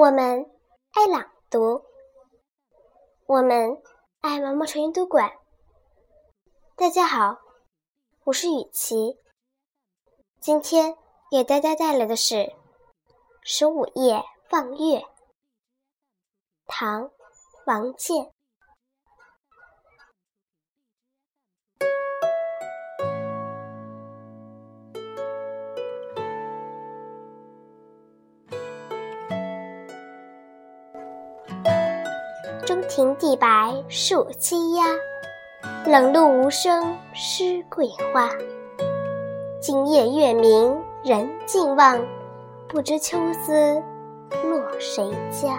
我们爱朗读，我们爱毛毛虫阅读馆。大家好，我是雨琪，今天给大家带来的是《十五夜望月》，唐·王建。中庭地白树栖鸦，冷露无声湿桂花。今夜月明人尽望，不知秋思落谁家。